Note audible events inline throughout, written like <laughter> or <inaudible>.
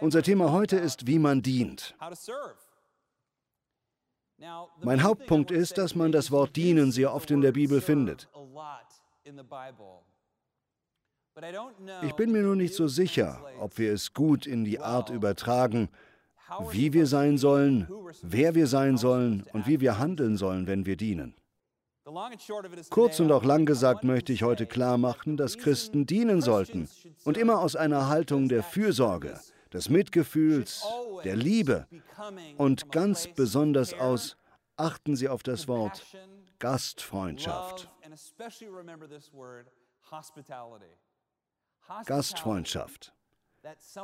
Unser Thema heute ist, wie man dient. Mein Hauptpunkt ist, dass man das Wort dienen sehr oft in der Bibel findet. Ich bin mir nur nicht so sicher, ob wir es gut in die Art übertragen, wie wir sein sollen, wer wir sein sollen und wie wir handeln sollen, wenn wir dienen. Kurz und auch lang gesagt möchte ich heute klar machen, dass Christen dienen sollten und immer aus einer Haltung der Fürsorge, des Mitgefühls, der Liebe und ganz besonders aus, achten Sie auf das Wort, Gastfreundschaft. Gastfreundschaft.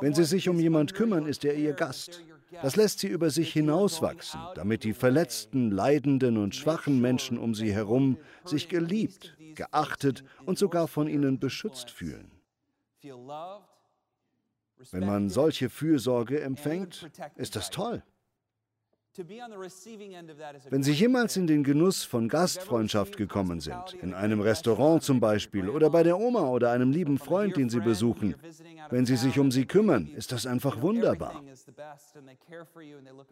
Wenn Sie sich um jemand kümmern, ist er Ihr Gast. Das lässt Sie über sich hinauswachsen, damit die verletzten, leidenden und schwachen Menschen um Sie herum sich geliebt, geachtet und sogar von Ihnen beschützt fühlen. Wenn man solche Fürsorge empfängt, ist das toll. Wenn Sie jemals in den Genuss von Gastfreundschaft gekommen sind, in einem Restaurant zum Beispiel oder bei der Oma oder einem lieben Freund, den Sie besuchen, wenn Sie sich um sie kümmern, ist das einfach wunderbar.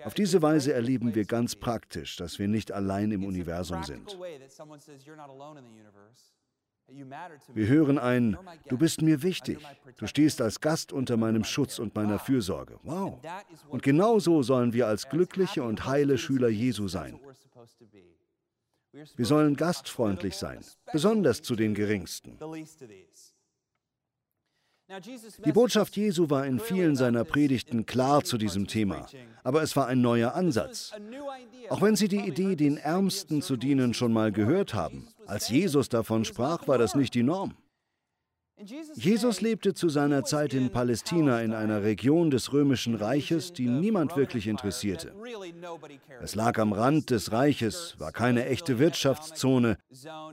Auf diese Weise erleben wir ganz praktisch, dass wir nicht allein im Universum sind. Wir hören ein, du bist mir wichtig, du stehst als Gast unter meinem Schutz und meiner Fürsorge. Wow. Und genau so sollen wir als glückliche und heile Schüler Jesu sein. Wir sollen gastfreundlich sein, besonders zu den Geringsten. Die Botschaft Jesu war in vielen seiner Predigten klar zu diesem Thema, aber es war ein neuer Ansatz. Auch wenn Sie die Idee, den Ärmsten zu dienen, schon mal gehört haben, als Jesus davon sprach, war das nicht die Norm. Jesus lebte zu seiner Zeit in Palästina in einer Region des römischen Reiches, die niemand wirklich interessierte. Es lag am Rand des Reiches, war keine echte Wirtschaftszone,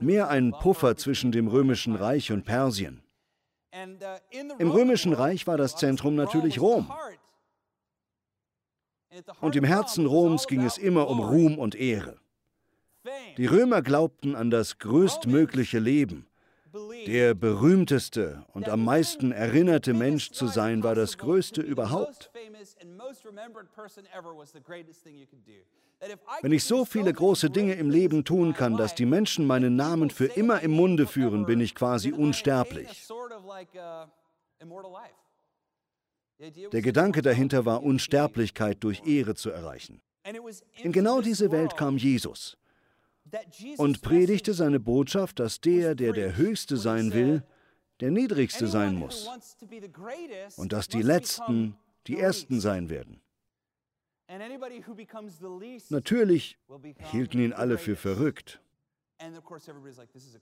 mehr ein Puffer zwischen dem römischen Reich und Persien. Im römischen Reich war das Zentrum natürlich Rom. Und im Herzen Roms ging es immer um Ruhm und Ehre. Die Römer glaubten an das größtmögliche Leben. Der berühmteste und am meisten erinnerte Mensch zu sein, war das Größte überhaupt. Wenn ich so viele große Dinge im Leben tun kann, dass die Menschen meinen Namen für immer im Munde führen, bin ich quasi unsterblich. Der Gedanke dahinter war, Unsterblichkeit durch Ehre zu erreichen. In genau diese Welt kam Jesus und predigte seine Botschaft, dass der, der der Höchste sein will, der Niedrigste sein muss und dass die Letzten die Ersten sein werden. Natürlich hielten ihn alle für verrückt.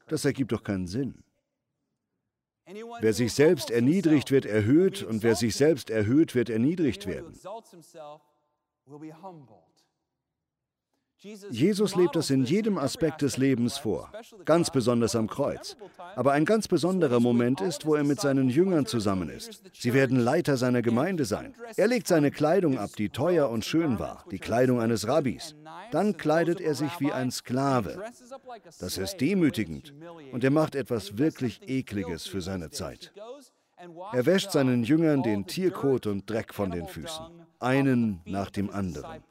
Das ergibt doch keinen Sinn. Wer sich selbst erniedrigt, wird erhöht, und wer sich selbst erhöht, wird erniedrigt werden. Jesus lebt das in jedem Aspekt des Lebens vor, ganz besonders am Kreuz. Aber ein ganz besonderer Moment ist, wo er mit seinen Jüngern zusammen ist. Sie werden Leiter seiner Gemeinde sein. Er legt seine Kleidung ab, die teuer und schön war, die Kleidung eines Rabbis. Dann kleidet er sich wie ein Sklave. Das ist demütigend und er macht etwas wirklich Ekliges für seine Zeit. Er wäscht seinen Jüngern den Tierkot und Dreck von den Füßen, einen nach dem anderen.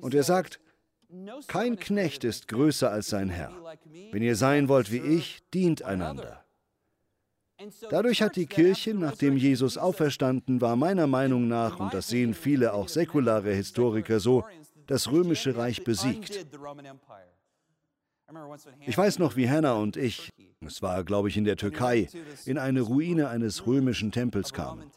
Und er sagt, kein Knecht ist größer als sein Herr. Wenn ihr sein wollt wie ich, dient einander. Dadurch hat die Kirche, nachdem Jesus auferstanden war, meiner Meinung nach, und das sehen viele auch säkulare Historiker so, das römische Reich besiegt. Ich weiß noch, wie Hannah und ich, es war, glaube ich, in der Türkei, in eine Ruine eines römischen Tempels kamen.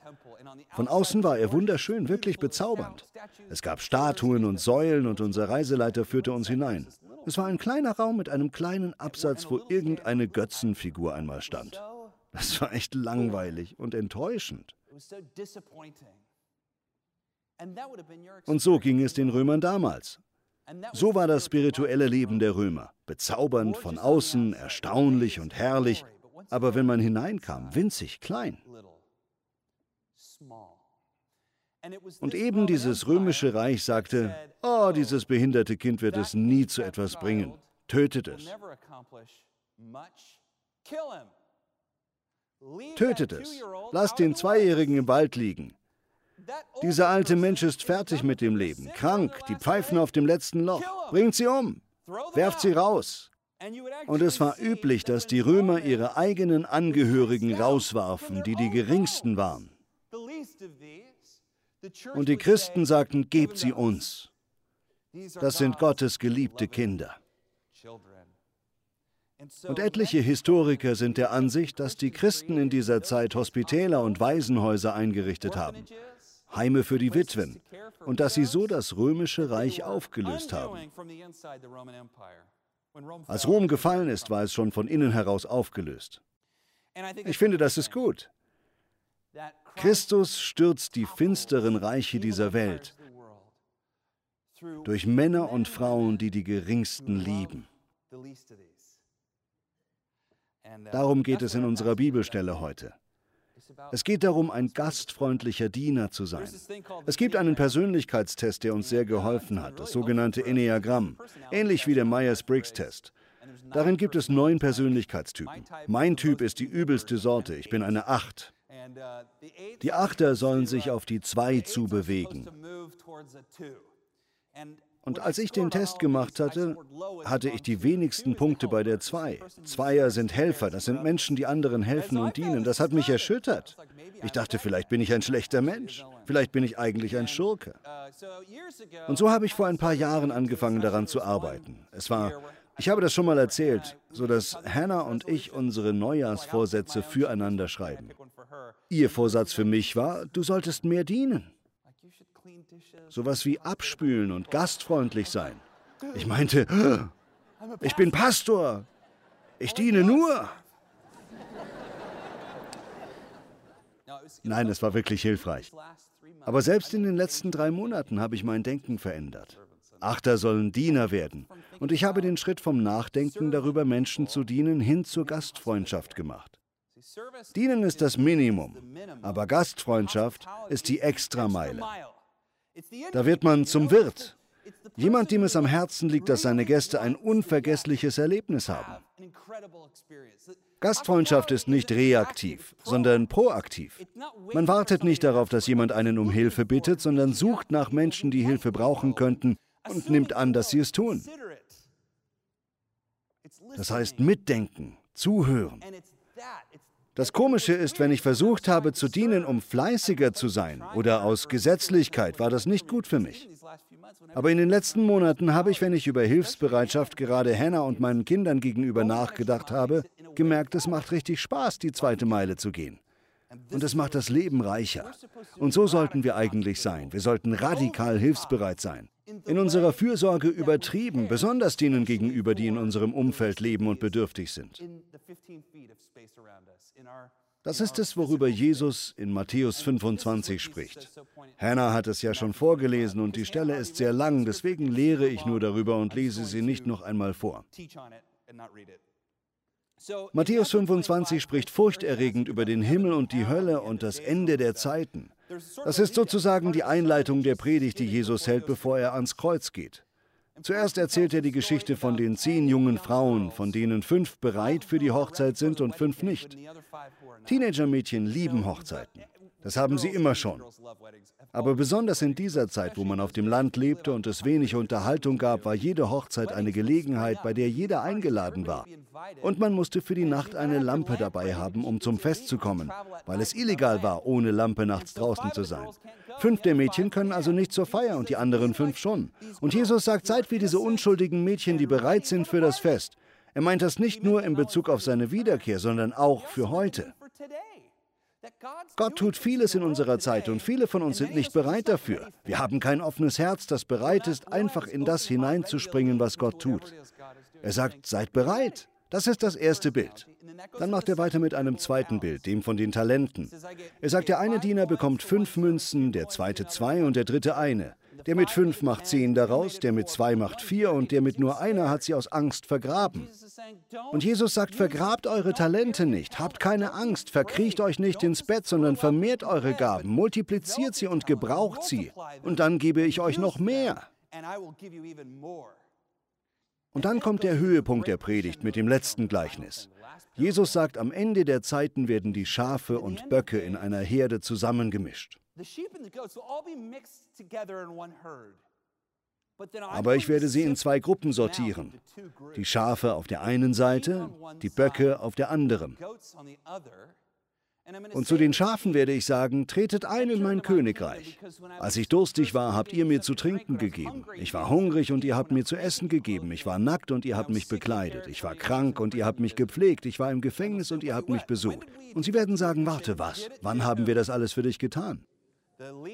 Von außen war er wunderschön, wirklich bezaubernd. Es gab Statuen und Säulen und unser Reiseleiter führte uns hinein. Es war ein kleiner Raum mit einem kleinen Absatz, wo irgendeine Götzenfigur einmal stand. Das war echt langweilig und enttäuschend. Und so ging es den Römern damals. So war das spirituelle Leben der Römer. Bezaubernd von außen, erstaunlich und herrlich, aber wenn man hineinkam, winzig klein. Und eben dieses römische Reich sagte, oh, dieses behinderte Kind wird es nie zu etwas bringen. Tötet es. Tötet es. Lasst den Zweijährigen im Wald liegen. Dieser alte Mensch ist fertig mit dem Leben, krank, die Pfeifen auf dem letzten Loch. Bringt sie um. Werft sie raus. Und es war üblich, dass die Römer ihre eigenen Angehörigen rauswarfen, die die geringsten waren. Und die Christen sagten, gebt sie uns. Das sind Gottes geliebte Kinder. Und etliche Historiker sind der Ansicht, dass die Christen in dieser Zeit Hospitäler und Waisenhäuser eingerichtet haben, Heime für die Witwen, und dass sie so das römische Reich aufgelöst haben. Als Rom gefallen ist, war es schon von innen heraus aufgelöst. Ich finde, das ist gut. Christus stürzt die finsteren Reiche dieser Welt durch Männer und Frauen, die die Geringsten lieben. Darum geht es in unserer Bibelstelle heute. Es geht darum, ein gastfreundlicher Diener zu sein. Es gibt einen Persönlichkeitstest, der uns sehr geholfen hat, das sogenannte Enneagramm, ähnlich wie der Myers-Briggs-Test. Darin gibt es neun Persönlichkeitstypen. Mein Typ ist die übelste Sorte, ich bin eine Acht. Die Achter sollen sich auf die Zwei zubewegen. Und als ich den Test gemacht hatte, hatte ich die wenigsten Punkte bei der 2. Zweier sind Helfer, das sind Menschen, die anderen helfen und dienen. Das hat mich erschüttert. Ich dachte, vielleicht bin ich ein schlechter Mensch. Vielleicht bin ich eigentlich ein Schurke. Und so habe ich vor ein paar Jahren angefangen daran zu arbeiten. Es war, ich habe das schon mal erzählt, so dass Hannah und ich unsere Neujahrsvorsätze füreinander schreiben. Ihr Vorsatz für mich war, du solltest mehr dienen. Sowas wie abspülen und gastfreundlich sein. Ich meinte, ich bin Pastor. Ich diene nur. Nein, es war wirklich hilfreich. Aber selbst in den letzten drei Monaten habe ich mein Denken verändert. Achter sollen Diener werden. Und ich habe den Schritt vom Nachdenken darüber, Menschen zu dienen, hin zur Gastfreundschaft gemacht. Dienen ist das Minimum, aber Gastfreundschaft ist die Extrameile. Da wird man zum Wirt. Jemand, dem es am Herzen liegt, dass seine Gäste ein unvergessliches Erlebnis haben. Gastfreundschaft ist nicht reaktiv, sondern proaktiv. Man wartet nicht darauf, dass jemand einen um Hilfe bittet, sondern sucht nach Menschen, die Hilfe brauchen könnten und nimmt an, dass sie es tun. Das heißt mitdenken, zuhören. Das Komische ist, wenn ich versucht habe zu dienen, um fleißiger zu sein oder aus Gesetzlichkeit, war das nicht gut für mich. Aber in den letzten Monaten habe ich, wenn ich über Hilfsbereitschaft gerade Hannah und meinen Kindern gegenüber nachgedacht habe, gemerkt, es macht richtig Spaß, die zweite Meile zu gehen. Und es macht das Leben reicher. Und so sollten wir eigentlich sein. Wir sollten radikal hilfsbereit sein. In unserer Fürsorge übertrieben, besonders denen gegenüber, die in unserem Umfeld leben und bedürftig sind. Das ist es, worüber Jesus in Matthäus 25 spricht. Hannah hat es ja schon vorgelesen und die Stelle ist sehr lang, deswegen lehre ich nur darüber und lese sie nicht noch einmal vor. Matthäus 25 spricht furchterregend über den Himmel und die Hölle und das Ende der Zeiten. Das ist sozusagen die Einleitung der Predigt, die Jesus hält, bevor er ans Kreuz geht. Zuerst erzählt er die Geschichte von den zehn jungen Frauen, von denen fünf bereit für die Hochzeit sind und fünf nicht. Teenagermädchen lieben Hochzeiten. Das haben sie immer schon. Aber besonders in dieser Zeit, wo man auf dem Land lebte und es wenig Unterhaltung gab, war jede Hochzeit eine Gelegenheit, bei der jeder eingeladen war. Und man musste für die Nacht eine Lampe dabei haben, um zum Fest zu kommen, weil es illegal war, ohne Lampe nachts draußen zu sein. Fünf der Mädchen können also nicht zur Feier und die anderen fünf schon. Und Jesus sagt, seid wie diese unschuldigen Mädchen, die bereit sind für das Fest. Er meint das nicht nur in Bezug auf seine Wiederkehr, sondern auch für heute. Gott tut vieles in unserer Zeit und viele von uns sind nicht bereit dafür. Wir haben kein offenes Herz, das bereit ist, einfach in das hineinzuspringen, was Gott tut. Er sagt, seid bereit. Das ist das erste Bild. Dann macht er weiter mit einem zweiten Bild, dem von den Talenten. Er sagt, der eine Diener bekommt fünf Münzen, der zweite zwei und der dritte eine. Der mit fünf macht zehn daraus, der mit zwei macht vier und der mit nur einer hat sie aus Angst vergraben. Und Jesus sagt, vergrabt eure Talente nicht, habt keine Angst, verkriecht euch nicht ins Bett, sondern vermehrt eure Gaben, multipliziert sie und gebraucht sie. Und dann gebe ich euch noch mehr. Und dann kommt der Höhepunkt der Predigt mit dem letzten Gleichnis. Jesus sagt, am Ende der Zeiten werden die Schafe und Böcke in einer Herde zusammengemischt. Aber ich werde sie in zwei Gruppen sortieren. Die Schafe auf der einen Seite, die Böcke auf der anderen. Und zu den Schafen werde ich sagen, tretet ein in mein Königreich. Als ich durstig war, habt ihr mir zu trinken gegeben. Ich war hungrig und ihr habt mir zu essen gegeben. Ich war nackt und ihr habt mich bekleidet. Ich war krank und ihr habt mich gepflegt. Ich war im Gefängnis und ihr habt mich besucht. Und sie werden sagen, warte, was? Wann haben wir das alles für dich getan?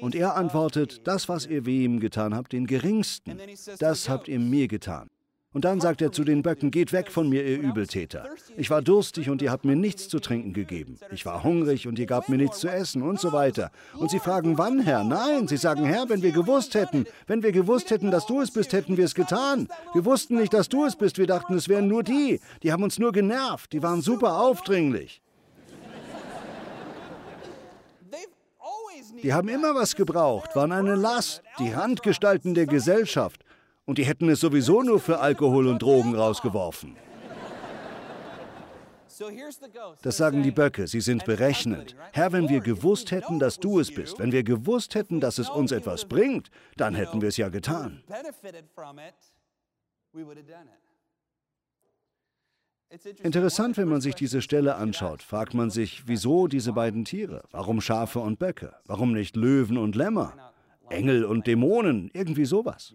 Und er antwortet, das, was ihr wem getan habt, den geringsten, das habt ihr mir getan. Und dann sagt er zu den Böcken, geht weg von mir, ihr Übeltäter. Ich war durstig und ihr habt mir nichts zu trinken gegeben. Ich war hungrig und ihr gabt mir nichts zu essen und so weiter. Und sie fragen, wann, Herr? Nein, sie sagen, Herr, wenn wir gewusst hätten, wenn wir gewusst hätten, dass du es bist, hätten wir es getan. Wir wussten nicht, dass du es bist, wir dachten, es wären nur die. Die haben uns nur genervt, die waren super aufdringlich. Die haben immer was gebraucht, waren eine Last, die Randgestalten der Gesellschaft. Und die hätten es sowieso nur für Alkohol und Drogen rausgeworfen. Das sagen die Böcke, sie sind berechnend. Herr, wenn wir gewusst hätten, dass du es bist, wenn wir gewusst hätten, dass es uns etwas bringt, dann hätten wir es ja getan. Interessant, wenn man sich diese Stelle anschaut, fragt man sich, wieso diese beiden Tiere? Warum Schafe und Böcke? Warum nicht Löwen und Lämmer? Engel und Dämonen, irgendwie sowas.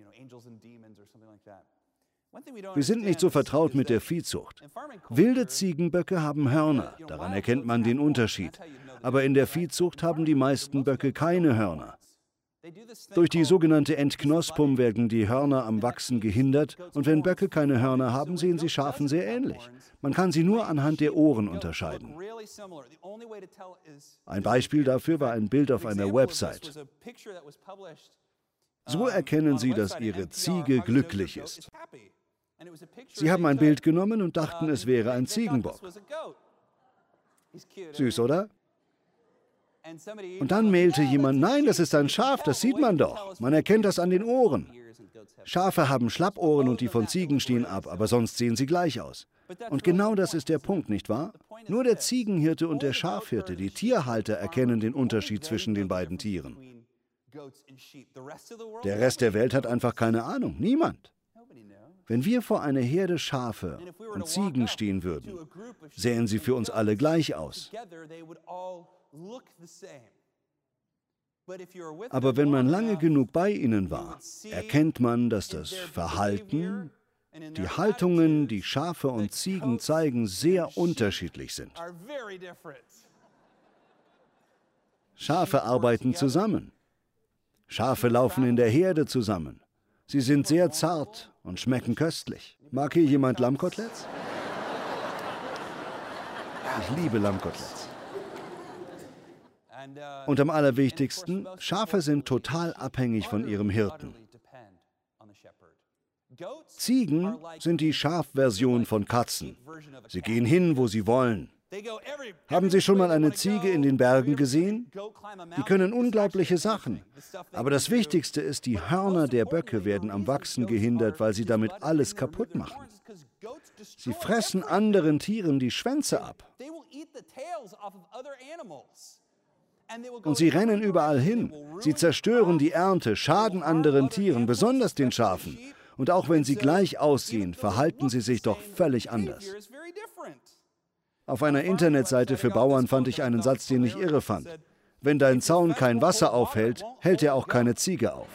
Wir sind nicht so vertraut mit der Viehzucht. Wilde Ziegenböcke haben Hörner, daran erkennt man den Unterschied. Aber in der Viehzucht haben die meisten Böcke keine Hörner. Durch die sogenannte Entknospung werden die Hörner am Wachsen gehindert und wenn Böcke keine Hörner haben, sehen sie Schafen sehr ähnlich. Man kann sie nur anhand der Ohren unterscheiden. Ein Beispiel dafür war ein Bild auf einer Website. So erkennen Sie, dass Ihre Ziege glücklich ist. Sie haben ein Bild genommen und dachten, es wäre ein Ziegenbock. Süß, oder? Und dann mailte jemand, nein, das ist ein Schaf, das sieht man doch. Man erkennt das an den Ohren. Schafe haben Schlappohren und die von Ziegen stehen ab, aber sonst sehen sie gleich aus. Und genau das ist der Punkt, nicht wahr? Nur der Ziegenhirte und der Schafhirte, die Tierhalter, erkennen den Unterschied zwischen den beiden Tieren. Der Rest der Welt hat einfach keine Ahnung, niemand. Wenn wir vor einer Herde Schafe und Ziegen stehen würden, sähen sie für uns alle gleich aus. Aber wenn man lange genug bei ihnen war, erkennt man, dass das Verhalten, die Haltungen, die Schafe und Ziegen zeigen, sehr unterschiedlich sind. Schafe arbeiten zusammen. Schafe laufen in der Herde zusammen. Sie sind sehr zart und schmecken köstlich. Mag hier jemand Lammkoteletts? Ich liebe Lammkoteletts. Und am allerwichtigsten, Schafe sind total abhängig von ihrem Hirten. Ziegen sind die Schafversion von Katzen. Sie gehen hin, wo sie wollen. Haben Sie schon mal eine Ziege in den Bergen gesehen? Die können unglaubliche Sachen. Aber das Wichtigste ist, die Hörner der Böcke werden am Wachsen gehindert, weil sie damit alles kaputt machen. Sie fressen anderen Tieren die Schwänze ab. Und sie rennen überall hin. Sie zerstören die Ernte, schaden anderen Tieren, besonders den Schafen. Und auch wenn sie gleich aussehen, verhalten sie sich doch völlig anders. Auf einer Internetseite für Bauern fand ich einen Satz, den ich irre fand. Wenn dein Zaun kein Wasser aufhält, hält er auch keine Ziege auf.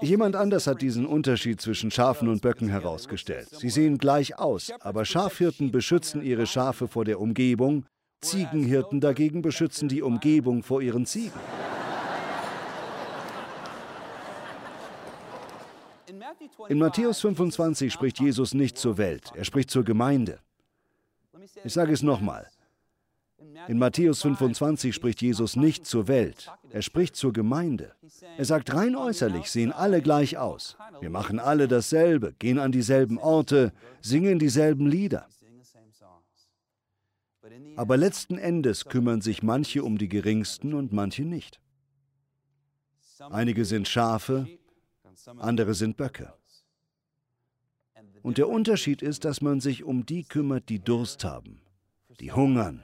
Jemand anders hat diesen Unterschied zwischen Schafen und Böcken herausgestellt. Sie sehen gleich aus, aber Schafhirten beschützen ihre Schafe vor der Umgebung, Ziegenhirten dagegen beschützen die Umgebung vor ihren Ziegen. In Matthäus 25 spricht Jesus nicht zur Welt, er spricht zur Gemeinde. Ich sage es nochmal. In Matthäus 25 spricht Jesus nicht zur Welt, er spricht zur Gemeinde. Er sagt, rein äußerlich sehen alle gleich aus. Wir machen alle dasselbe, gehen an dieselben Orte, singen dieselben Lieder. Aber letzten Endes kümmern sich manche um die Geringsten und manche nicht. Einige sind Schafe, andere sind Böcke. Und der Unterschied ist, dass man sich um die kümmert, die Durst haben, die hungern,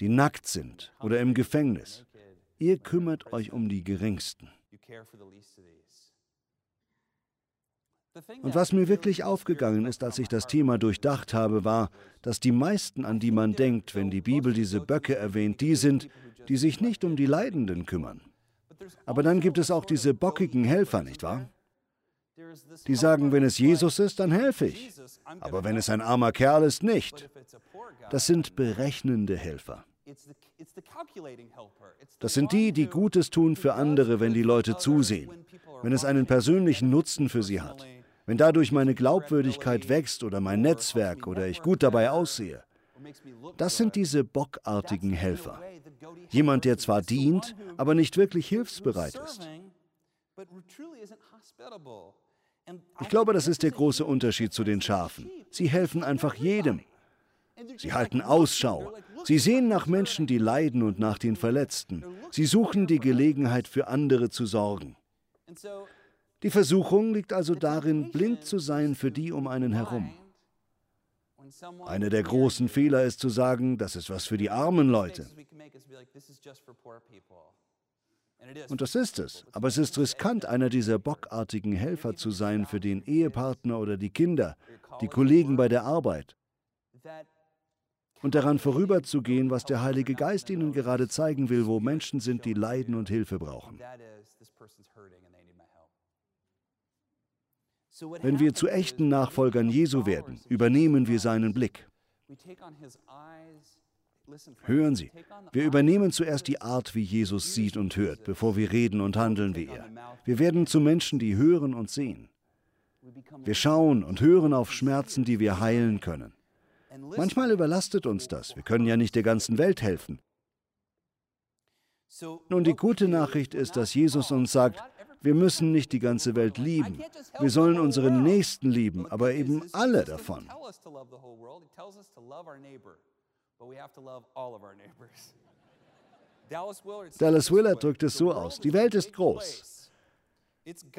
die nackt sind oder im Gefängnis. Ihr kümmert euch um die Geringsten. Und was mir wirklich aufgegangen ist, als ich das Thema durchdacht habe, war, dass die meisten, an die man denkt, wenn die Bibel diese Böcke erwähnt, die sind, die sich nicht um die Leidenden kümmern. Aber dann gibt es auch diese bockigen Helfer, nicht wahr? Die sagen, wenn es Jesus ist, dann helfe ich. Aber wenn es ein armer Kerl ist, nicht. Das sind berechnende Helfer. Das sind die, die Gutes tun für andere, wenn die Leute zusehen, wenn es einen persönlichen Nutzen für sie hat, wenn dadurch meine Glaubwürdigkeit wächst oder mein Netzwerk oder ich gut dabei aussehe. Das sind diese bockartigen Helfer. Jemand, der zwar dient, aber nicht wirklich hilfsbereit ist. Ich glaube, das ist der große Unterschied zu den Schafen. Sie helfen einfach jedem. Sie halten Ausschau. Sie sehen nach Menschen, die leiden und nach den Verletzten. Sie suchen die Gelegenheit, für andere zu sorgen. Die Versuchung liegt also darin, blind zu sein für die um einen herum. Einer der großen Fehler ist zu sagen, das ist was für die armen Leute. Und das ist es. Aber es ist riskant, einer dieser bockartigen Helfer zu sein für den Ehepartner oder die Kinder, die Kollegen bei der Arbeit. Und daran vorüberzugehen, was der Heilige Geist ihnen gerade zeigen will, wo Menschen sind, die leiden und Hilfe brauchen. Wenn wir zu echten Nachfolgern Jesu werden, übernehmen wir seinen Blick. Hören Sie, wir übernehmen zuerst die Art, wie Jesus sieht und hört, bevor wir reden und handeln wie er. Wir werden zu Menschen, die hören und sehen. Wir schauen und hören auf Schmerzen, die wir heilen können. Manchmal überlastet uns das. Wir können ja nicht der ganzen Welt helfen. Nun, die gute Nachricht ist, dass Jesus uns sagt, wir müssen nicht die ganze Welt lieben. Wir sollen unseren Nächsten lieben, aber eben alle davon. <laughs> Dallas Willard drückt es so aus, die Welt ist groß.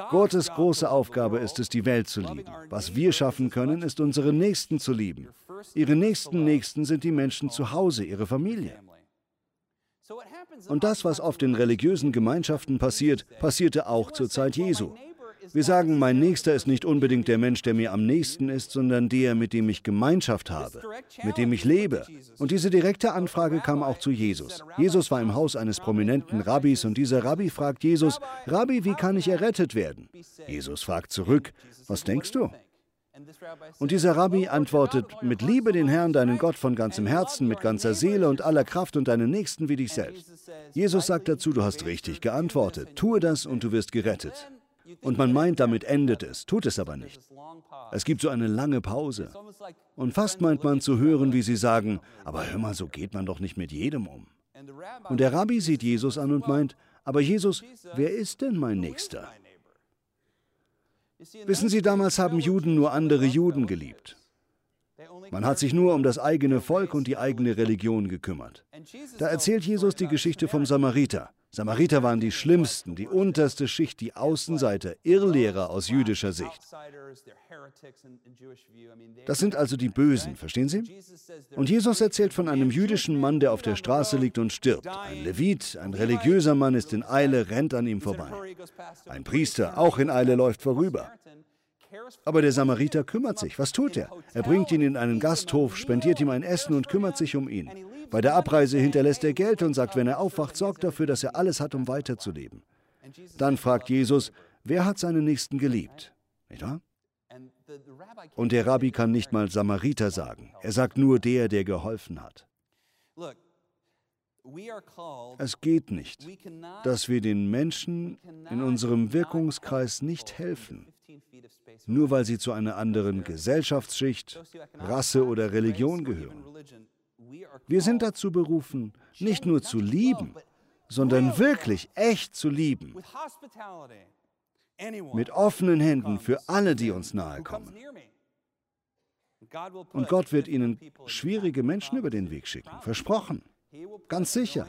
Gottes große Aufgabe ist es, die Welt zu lieben. Was wir schaffen können, ist, unsere Nächsten zu lieben. Ihre nächsten Nächsten sind die Menschen zu Hause, ihre Familie. Und das, was oft in religiösen Gemeinschaften passiert, passierte auch zur Zeit Jesu. Wir sagen, mein Nächster ist nicht unbedingt der Mensch, der mir am nächsten ist, sondern der, mit dem ich Gemeinschaft habe, mit dem ich lebe. Und diese direkte Anfrage kam auch zu Jesus. Jesus war im Haus eines prominenten Rabbis und dieser Rabbi fragt Jesus, Rabbi, wie kann ich errettet werden? Jesus fragt zurück, was denkst du? Und dieser Rabbi antwortet, mit Liebe den Herrn, deinen Gott von ganzem Herzen, mit ganzer Seele und aller Kraft und deinen Nächsten wie dich selbst. Jesus sagt dazu, du hast richtig geantwortet, tue das und du wirst gerettet. Und man meint, damit endet es, tut es aber nicht. Es gibt so eine lange Pause. Und fast meint man zu hören, wie sie sagen, aber hör mal, so geht man doch nicht mit jedem um. Und der Rabbi sieht Jesus an und meint, aber Jesus, wer ist denn mein Nächster? Wissen Sie, damals haben Juden nur andere Juden geliebt. Man hat sich nur um das eigene Volk und die eigene Religion gekümmert. Da erzählt Jesus die Geschichte vom Samariter. Samariter waren die schlimmsten, die unterste Schicht, die Außenseiter, Irrlehrer aus jüdischer Sicht. Das sind also die Bösen, verstehen Sie? Und Jesus erzählt von einem jüdischen Mann, der auf der Straße liegt und stirbt. Ein Levit, ein religiöser Mann ist in Eile, rennt an ihm vorbei. Ein Priester, auch in Eile, läuft vorüber. Aber der Samariter kümmert sich. Was tut er? Er bringt ihn in einen Gasthof, spendiert ihm ein Essen und kümmert sich um ihn. Bei der Abreise hinterlässt er Geld und sagt, wenn er aufwacht, sorgt dafür, dass er alles hat, um weiterzuleben. Dann fragt Jesus, wer hat seinen Nächsten geliebt? Nicht wahr? Und der Rabbi kann nicht mal Samariter sagen. Er sagt nur der, der geholfen hat. Es geht nicht, dass wir den Menschen in unserem Wirkungskreis nicht helfen, nur weil sie zu einer anderen Gesellschaftsschicht, Rasse oder Religion gehören. Wir sind dazu berufen, nicht nur zu lieben, sondern wirklich echt zu lieben. Mit offenen Händen für alle, die uns nahe kommen. Und Gott wird ihnen schwierige Menschen über den Weg schicken. Versprochen. Ganz sicher.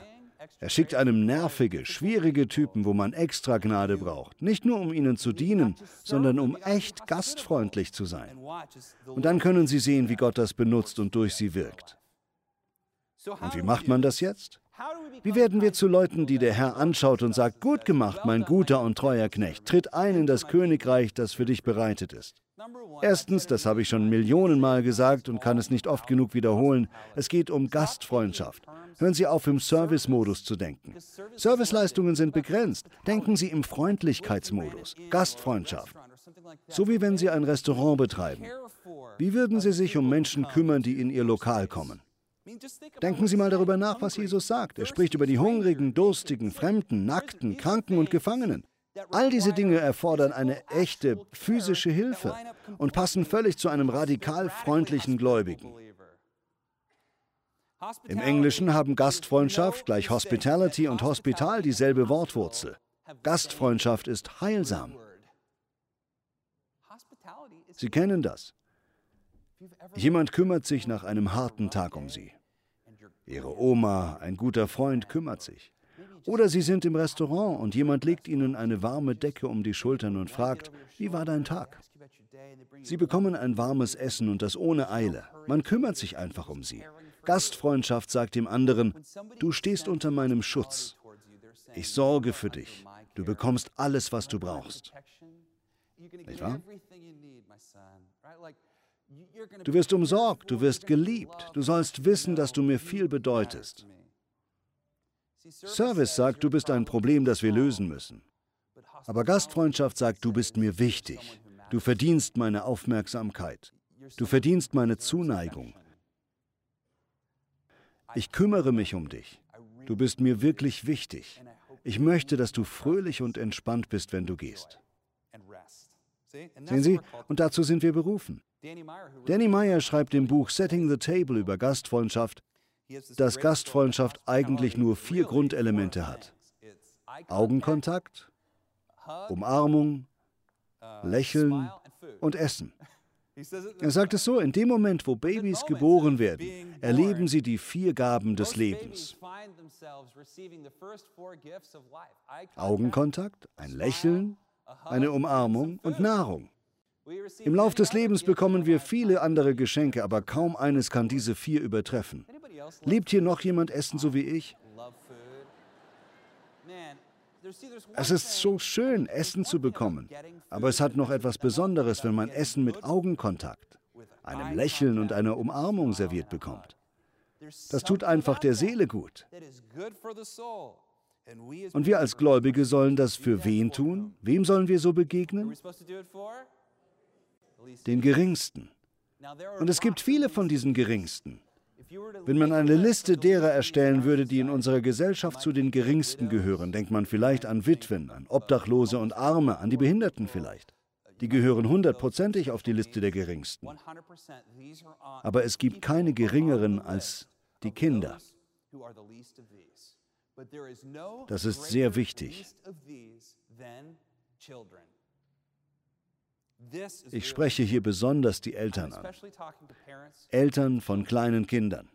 Er schickt einem nervige, schwierige Typen, wo man extra Gnade braucht. Nicht nur, um ihnen zu dienen, sondern um echt gastfreundlich zu sein. Und dann können sie sehen, wie Gott das benutzt und durch sie wirkt. Und wie macht man das jetzt? Wie werden wir zu Leuten, die der Herr anschaut und sagt, gut gemacht, mein guter und treuer Knecht, tritt ein in das Königreich, das für dich bereitet ist? Erstens, das habe ich schon Millionenmal gesagt und kann es nicht oft genug wiederholen, es geht um Gastfreundschaft. Hören Sie auf, im Service-Modus zu denken. Serviceleistungen sind begrenzt. Denken Sie im Freundlichkeitsmodus, Gastfreundschaft. So wie wenn Sie ein Restaurant betreiben. Wie würden Sie sich um Menschen kümmern, die in Ihr Lokal kommen? Denken Sie mal darüber nach, was Jesus sagt. Er spricht über die Hungrigen, Durstigen, Fremden, Nackten, Kranken und Gefangenen. All diese Dinge erfordern eine echte physische Hilfe und passen völlig zu einem radikal freundlichen Gläubigen. Im Englischen haben Gastfreundschaft gleich Hospitality und Hospital dieselbe Wortwurzel. Gastfreundschaft ist heilsam. Sie kennen das. Jemand kümmert sich nach einem harten Tag um Sie. Ihre Oma, ein guter Freund kümmert sich. Oder Sie sind im Restaurant und jemand legt Ihnen eine warme Decke um die Schultern und fragt, wie war dein Tag? Sie bekommen ein warmes Essen und das ohne Eile. Man kümmert sich einfach um Sie. Gastfreundschaft sagt dem anderen, du stehst unter meinem Schutz. Ich sorge für dich. Du bekommst alles, was du brauchst. Nicht wahr? Du wirst umsorgt, du wirst geliebt, du sollst wissen, dass du mir viel bedeutest. Service sagt, du bist ein Problem, das wir lösen müssen. Aber Gastfreundschaft sagt, du bist mir wichtig. Du verdienst meine Aufmerksamkeit. Du verdienst meine Zuneigung. Ich kümmere mich um dich. Du bist mir wirklich wichtig. Ich möchte, dass du fröhlich und entspannt bist, wenn du gehst. Sehen Sie, und dazu sind wir berufen. Danny Meyer schreibt im Buch Setting the Table über Gastfreundschaft, dass Gastfreundschaft eigentlich nur vier Grundelemente hat. Augenkontakt, Umarmung, Lächeln und Essen. <laughs> Er sagt es so, in dem Moment, wo Babys geboren werden, erleben sie die vier Gaben des Lebens. Augenkontakt, ein Lächeln, eine Umarmung und Nahrung. Im Lauf des Lebens bekommen wir viele andere Geschenke, aber kaum eines kann diese vier übertreffen. Liebt hier noch jemand Essen so wie ich? Es ist so schön, Essen zu bekommen, aber es hat noch etwas Besonderes, wenn man Essen mit Augenkontakt, einem Lächeln und einer Umarmung serviert bekommt. Das tut einfach der Seele gut. Und wir als Gläubige sollen das für wen tun? Wem sollen wir so begegnen? Den Geringsten. Und es gibt viele von diesen Geringsten. Wenn man eine Liste derer erstellen würde, die in unserer Gesellschaft zu den Geringsten gehören, denkt man vielleicht an Witwen, an Obdachlose und Arme, an die Behinderten vielleicht. Die gehören hundertprozentig auf die Liste der Geringsten. Aber es gibt keine geringeren als die Kinder. Das ist sehr wichtig. Ich spreche hier besonders die Eltern an. Eltern von kleinen Kindern.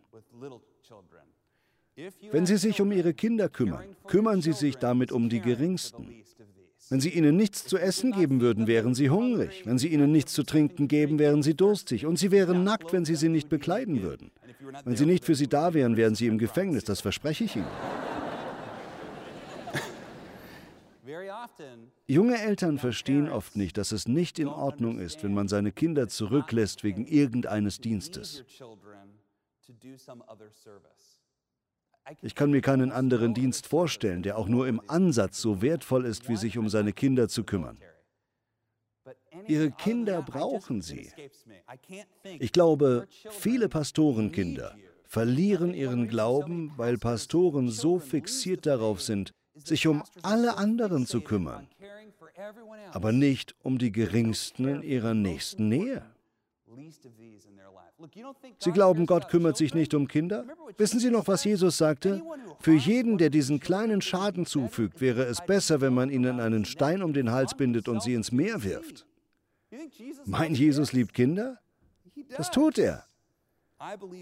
Wenn Sie sich um Ihre Kinder kümmern, kümmern Sie sich damit um die Geringsten. Wenn Sie ihnen nichts zu essen geben würden, wären sie hungrig. Wenn Sie ihnen nichts zu trinken geben, wären sie durstig. Und sie wären nackt, wenn Sie sie nicht bekleiden würden. Wenn Sie nicht für sie da wären, wären Sie im Gefängnis, das verspreche ich Ihnen. Junge Eltern verstehen oft nicht, dass es nicht in Ordnung ist, wenn man seine Kinder zurücklässt wegen irgendeines Dienstes. Ich kann mir keinen anderen Dienst vorstellen, der auch nur im Ansatz so wertvoll ist, wie sich um seine Kinder zu kümmern. Ihre Kinder brauchen sie. Ich glaube, viele Pastorenkinder verlieren ihren Glauben, weil Pastoren so fixiert darauf sind, sich um alle anderen zu kümmern, aber nicht um die geringsten in ihrer nächsten Nähe. Sie glauben, Gott kümmert sich nicht um Kinder? Wissen Sie noch, was Jesus sagte? Für jeden, der diesen kleinen Schaden zufügt, wäre es besser, wenn man ihnen einen Stein um den Hals bindet und sie ins Meer wirft. Mein Jesus liebt Kinder? Das tut er.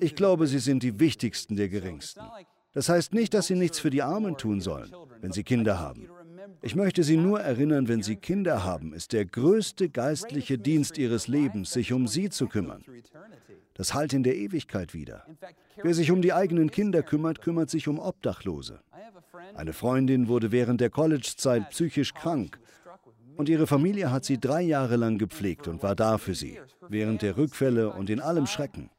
Ich glaube, sie sind die wichtigsten der Geringsten. Das heißt nicht, dass sie nichts für die Armen tun sollen, wenn sie Kinder haben. Ich möchte Sie nur erinnern, wenn Sie Kinder haben, ist der größte geistliche Dienst Ihres Lebens, sich um sie zu kümmern. Das halt in der Ewigkeit wieder. Wer sich um die eigenen Kinder kümmert, kümmert sich um Obdachlose. Eine Freundin wurde während der Collegezeit psychisch krank und ihre Familie hat sie drei Jahre lang gepflegt und war da für sie, während der Rückfälle und in allem Schrecken.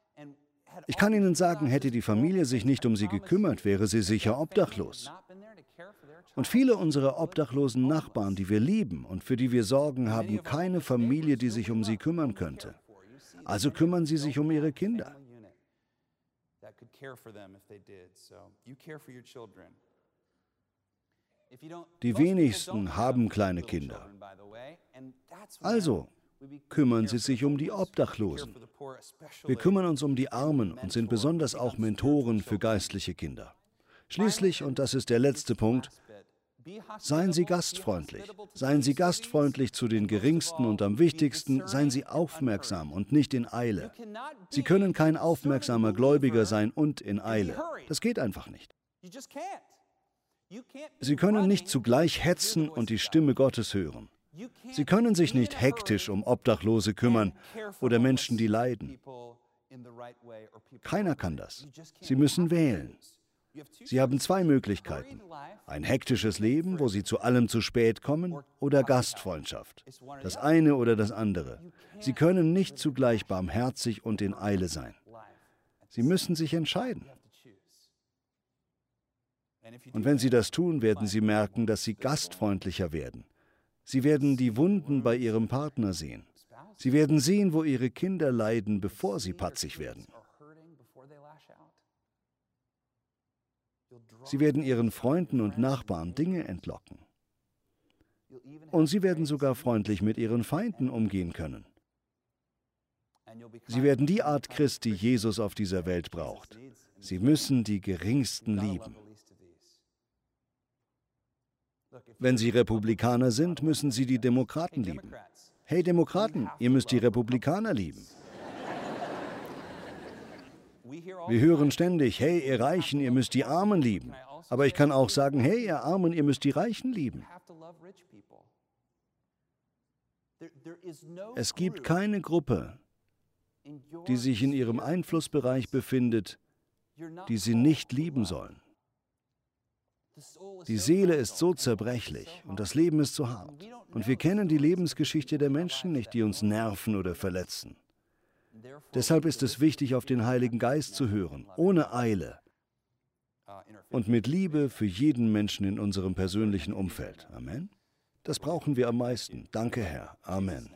Ich kann Ihnen sagen, hätte die Familie sich nicht um sie gekümmert, wäre sie sicher obdachlos. Und viele unserer obdachlosen Nachbarn, die wir lieben und für die wir sorgen, haben keine Familie, die sich um sie kümmern könnte. Also kümmern sie sich um ihre Kinder. Die wenigsten haben kleine Kinder. Also kümmern sie sich um die Obdachlosen. Wir kümmern uns um die Armen und sind besonders auch Mentoren für geistliche Kinder. Schließlich, und das ist der letzte Punkt, Seien Sie gastfreundlich. Seien Sie gastfreundlich zu den Geringsten und am wichtigsten, seien Sie aufmerksam und nicht in Eile. Sie können kein aufmerksamer Gläubiger sein und in Eile. Das geht einfach nicht. Sie können nicht zugleich hetzen und die Stimme Gottes hören. Sie können sich nicht hektisch um Obdachlose kümmern oder Menschen, die leiden. Keiner kann das. Sie müssen wählen. Sie haben zwei Möglichkeiten. Ein hektisches Leben, wo Sie zu allem zu spät kommen, oder Gastfreundschaft. Das eine oder das andere. Sie können nicht zugleich barmherzig und in Eile sein. Sie müssen sich entscheiden. Und wenn Sie das tun, werden Sie merken, dass Sie gastfreundlicher werden. Sie werden die Wunden bei Ihrem Partner sehen. Sie werden sehen, wo Ihre Kinder leiden, bevor sie patzig werden. Sie werden ihren Freunden und Nachbarn Dinge entlocken. Und sie werden sogar freundlich mit ihren Feinden umgehen können. Sie werden die Art Christ, die Jesus auf dieser Welt braucht. Sie müssen die Geringsten lieben. Wenn Sie Republikaner sind, müssen Sie die Demokraten lieben. Hey Demokraten, ihr müsst die Republikaner lieben. Wir hören ständig, hey, ihr Reichen, ihr müsst die Armen lieben. Aber ich kann auch sagen, hey, ihr Armen, ihr müsst die Reichen lieben. Es gibt keine Gruppe, die sich in ihrem Einflussbereich befindet, die sie nicht lieben sollen. Die Seele ist so zerbrechlich und das Leben ist so hart. Und wir kennen die Lebensgeschichte der Menschen nicht, die uns nerven oder verletzen. Deshalb ist es wichtig, auf den Heiligen Geist zu hören, ohne Eile und mit Liebe für jeden Menschen in unserem persönlichen Umfeld. Amen. Das brauchen wir am meisten. Danke, Herr. Amen.